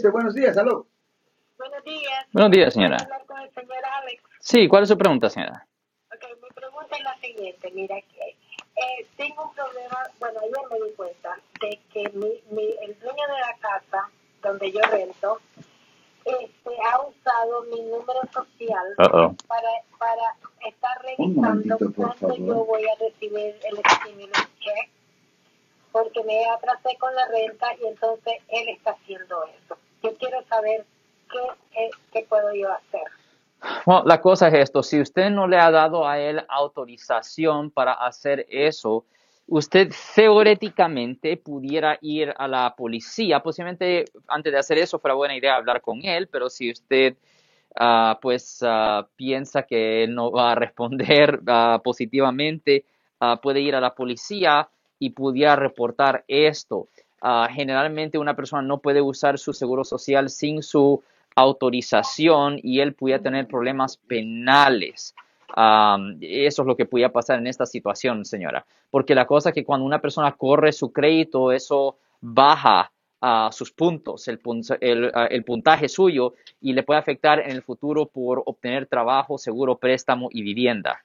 Este, buenos días, aló. Buenos días. Buenos días, señora. ¿Puedo hablar con el señor Alex? Sí, ¿cuál es su pregunta, señora? Ok, mi pregunta es la siguiente. Mira, que eh, tengo un problema. Bueno, ayer me di cuenta de que mi, mi, el dueño de la casa donde yo rento este, ha usado mi número social para, para estar revisando cuándo yo voy a recibir el stimulus check porque me atrasé con la renta y entonces él está haciendo eso. Saber qué, qué puedo yo hacer. Bueno, la cosa es esto, si usted no le ha dado a él autorización para hacer eso, usted teóricamente pudiera ir a la policía. Posiblemente antes de hacer eso fuera buena idea hablar con él, pero si usted ah, pues ah, piensa que él no va a responder ah, positivamente, puede ir a la policía y pudiera reportar esto. Ah, generalmente una persona no puede usar su seguro social sin su autorización y él pudiera tener problemas penales. Eso es lo que pudiera pasar en esta situación, señora. Porque la cosa es que cuando una persona corre su crédito, eso baja a sus puntos, el, pun- el, ah, el puntaje suyo y le puede afectar en el futuro por obtener trabajo, seguro, préstamo y vivienda.